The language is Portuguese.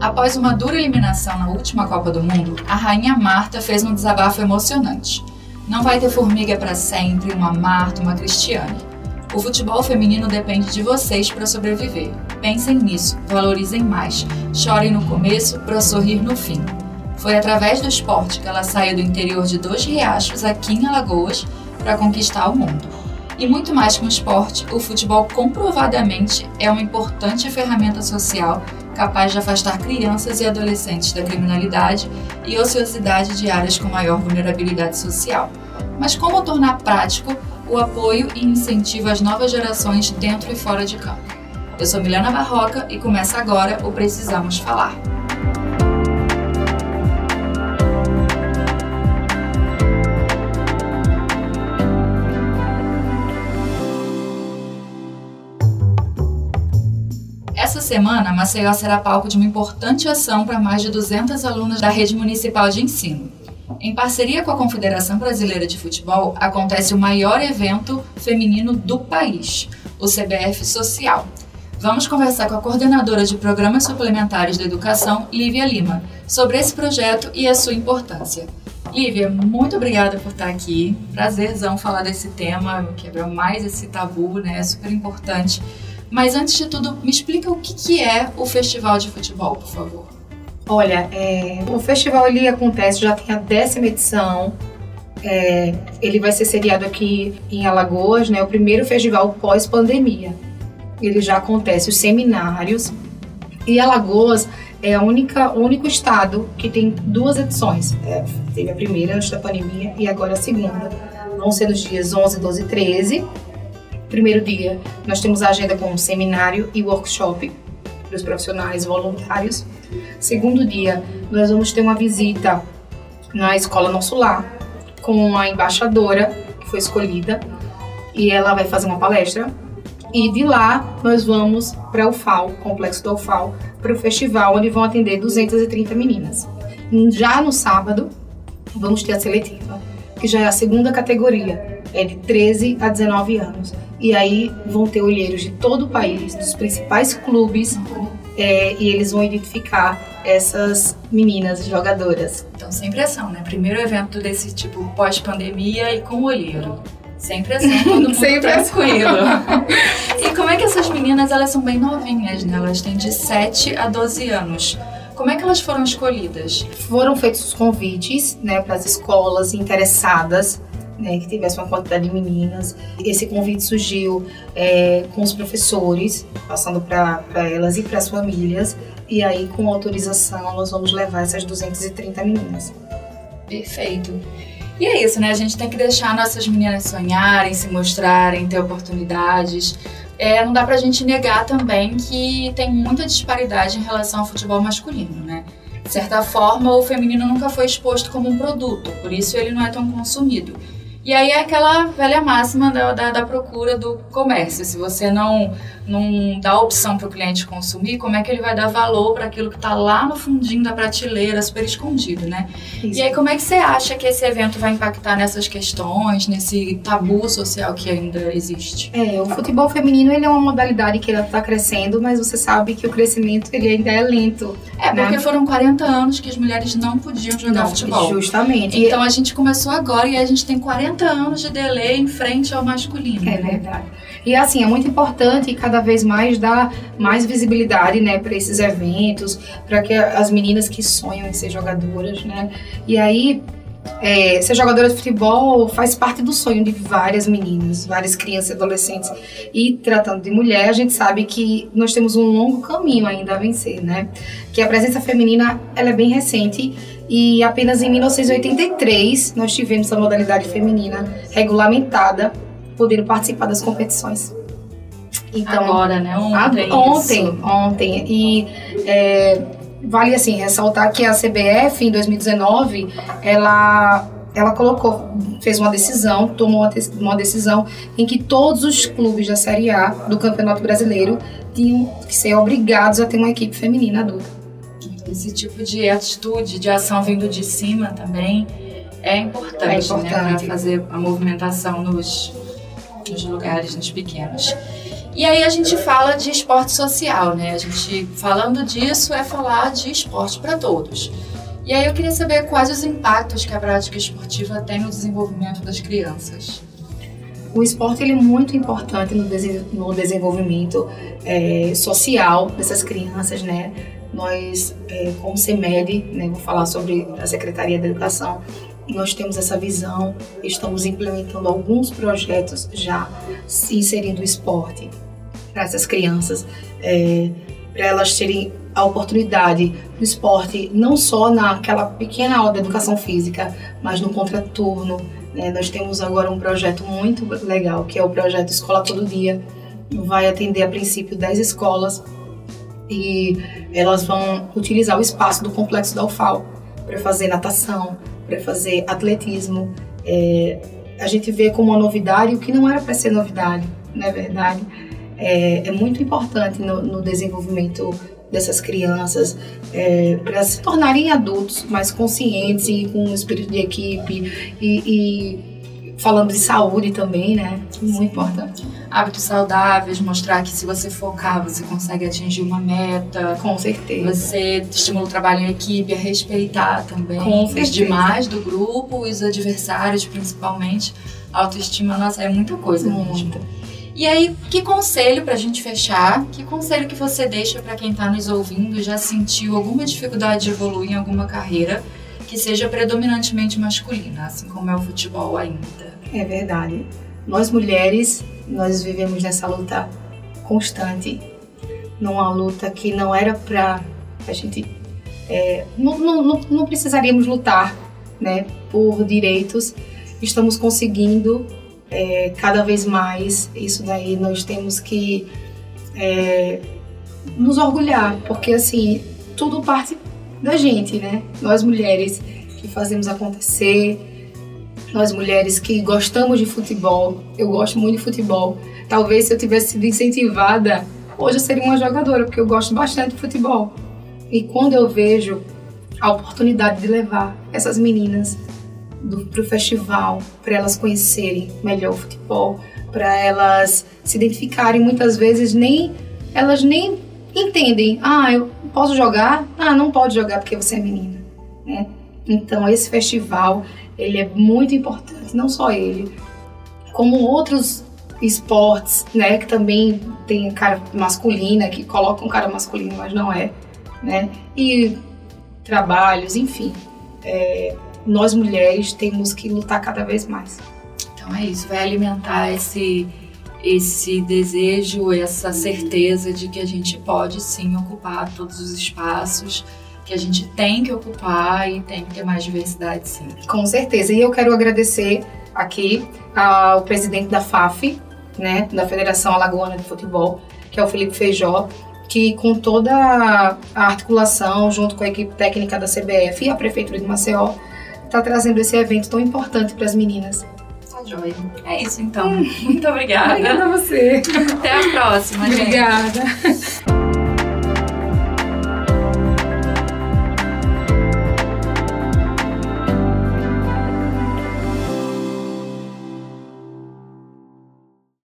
Após uma dura eliminação na última Copa do Mundo, a rainha Marta fez um desabafo emocionante. Não vai ter formiga para sempre, uma Marta, uma Cristiane. O futebol feminino depende de vocês para sobreviver. Pensem nisso, valorizem mais, chorem no começo para sorrir no fim. Foi através do esporte que ela saiu do interior de Dois Riachos, aqui em Alagoas, para conquistar o mundo. E muito mais que um esporte, o futebol comprovadamente é uma importante ferramenta social capaz de afastar crianças e adolescentes da criminalidade e ociosidade de áreas com maior vulnerabilidade social. Mas como tornar prático o apoio e incentivo às novas gerações dentro e fora de campo? Eu sou Milena Barroca e começa agora o Precisamos Falar. Semana, Maceió será palco de uma importante ação para mais de 200 alunos da rede municipal de ensino. Em parceria com a Confederação Brasileira de Futebol, acontece o maior evento feminino do país, o CBF Social. Vamos conversar com a coordenadora de programas suplementares da educação, Lívia Lima, sobre esse projeto e a sua importância. Lívia, muito obrigada por estar aqui. Prazerzão falar desse tema, quebrar mais esse tabu, né? É super importante. Mas antes de tudo, me explica o que, que é o Festival de Futebol, por favor. Olha, é, o festival ele acontece, já tem a décima edição. É, ele vai ser sediado aqui em Alagoas, né? O primeiro festival pós-pandemia. Ele já acontece os seminários. E Alagoas é a única, o único estado que tem duas edições. É, teve a primeira antes da pandemia e agora a segunda. Vão ser nos dias 11, 12 e 13 Primeiro dia, nós temos a agenda com seminário e workshop para os profissionais voluntários. Segundo dia, nós vamos ter uma visita na Escola Nosso Lar com a embaixadora que foi escolhida e ela vai fazer uma palestra. E de lá nós vamos para o FAO, Complexo do UFAO, para o festival onde vão atender 230 meninas. Já no sábado, vamos ter a seletiva, que já é a segunda categoria, é de 13 a 19 anos. E aí vão ter olheiros de todo o país, dos principais clubes, é, e eles vão identificar essas meninas jogadoras. Então, sem pressão, né? Primeiro evento desse tipo pós-pandemia e com olheiro. Sem pressão, todo mundo sem tranquilo. e como é que essas meninas, elas são bem novinhas, né? Elas têm de 7 a 12 anos. Como é que elas foram escolhidas? Foram feitos os convites, né, para as escolas interessadas né, que tivesse uma quantidade de meninas. Esse convite surgiu é, com os professores, passando para elas e para as famílias, e aí, com autorização, nós vamos levar essas 230 meninas. Perfeito. E é isso, né? A gente tem que deixar nossas meninas sonharem, se mostrarem, ter oportunidades. É, não dá pra gente negar também que tem muita disparidade em relação ao futebol masculino, né? De certa forma, o feminino nunca foi exposto como um produto, por isso ele não é tão consumido. E aí é aquela velha máxima da, da, da, procura do comércio. Se você não, não dá opção para o cliente consumir, como é que ele vai dar valor para aquilo que está lá no fundinho da prateleira, super escondido, né? Isso. E aí como é que você acha que esse evento vai impactar nessas questões, nesse tabu social que ainda existe? É, o futebol feminino ele é uma modalidade que está crescendo, mas você sabe que o crescimento ele ainda é lento. É, né? porque foram 40 anos que as mulheres não podiam jogar não, futebol. Justamente. Então a gente começou agora e a gente tem 40 40 anos de delay em frente ao masculino. É né? verdade. E assim, é muito importante cada vez mais dar mais visibilidade, né, para esses eventos, para que as meninas que sonham em ser jogadoras, né? E aí, é, ser jogadora de futebol faz parte do sonho de várias meninas, várias crianças e adolescentes. E tratando de mulher, a gente sabe que nós temos um longo caminho ainda a vencer, né? Que a presença feminina ela é bem recente e apenas em 1983 nós tivemos a modalidade feminina regulamentada, podendo participar das competições. Então, Agora, né? Ontem. ontem, ontem. E é, vale assim ressaltar que a CBF em 2019 ela ela colocou, fez uma decisão, tomou uma decisão em que todos os clubes da Série A do Campeonato Brasileiro tinham que ser obrigados a ter uma equipe feminina adulta. Esse tipo de atitude, de ação vindo de cima também é importante, é importante. né? Para fazer a movimentação nos, nos lugares, nos pequenos. E aí a gente fala de esporte social, né? A gente falando disso é falar de esporte para todos. E aí eu queria saber quais os impactos que a prática esportiva tem no desenvolvimento das crianças. O esporte ele é muito importante no, no desenvolvimento é, social dessas crianças, né? Nós, é, como CEMED, né, vou falar sobre a Secretaria da Educação, nós temos essa visão, estamos implementando alguns projetos já inserindo o esporte para essas crianças, é, para elas terem a oportunidade do esporte, não só naquela pequena aula de educação física, mas no contraturno. Né? Nós temos agora um projeto muito legal, que é o projeto Escola Todo Dia. Vai atender a princípio 10 escolas e elas vão utilizar o espaço do complexo da UFAL para fazer natação, para fazer atletismo. É, a gente vê como uma novidade o que não era para ser novidade, não é verdade? É, é muito importante no, no, desenvolvimento dessas crianças é, para se tornarem adultos mais conscientes e com um espírito de equipe e, e falando de saúde também, né? Muito importante. Hábitos saudáveis, mostrar que se você focar, você consegue atingir uma meta. Com certeza. Você estimula o trabalho em equipe, a respeitar também Com os certeza. demais do grupo, os adversários principalmente. autoestima, nossa, é muita coisa. Muito. E aí, que conselho pra gente fechar? Que conselho que você deixa para quem tá nos ouvindo e já sentiu alguma dificuldade de evoluir em alguma carreira que seja predominantemente masculina, assim como é o futebol ainda? É verdade. Nós mulheres, nós vivemos nessa luta constante, numa luta que não era para a gente. É, não, não, não precisaríamos lutar né, por direitos, estamos conseguindo é, cada vez mais. Isso daí nós temos que é, nos orgulhar, porque assim, tudo parte da gente, né? Nós mulheres que fazemos acontecer, nós mulheres que gostamos de futebol, eu gosto muito de futebol. Talvez se eu tivesse sido incentivada, hoje eu seria uma jogadora, porque eu gosto bastante de futebol. E quando eu vejo a oportunidade de levar essas meninas para o festival, para elas conhecerem melhor o futebol, para elas se identificarem, muitas vezes nem elas nem entendem. Ah, eu posso jogar? Ah, não pode jogar porque você é menina, né? Então esse festival ele é muito importante, não só ele, como outros esportes, né, que também tem cara masculina, que colocam cara masculino, mas não é, né, e trabalhos, enfim, é, nós mulheres temos que lutar cada vez mais. Então é isso, vai alimentar esse esse desejo, essa certeza de que a gente pode sim ocupar todos os espaços que a gente tem que ocupar e tem que ter mais diversidade, sim. Com certeza. E eu quero agradecer aqui ao presidente da FAF, né, da Federação Alagoana de Futebol, que é o Felipe Feijó, que com toda a articulação, junto com a equipe técnica da CBF e a Prefeitura de Maceió, está trazendo esse evento tão importante para as meninas. Tá joia. É isso então. Muito obrigada. Obrigada a você. Até a próxima, gente. Obrigada.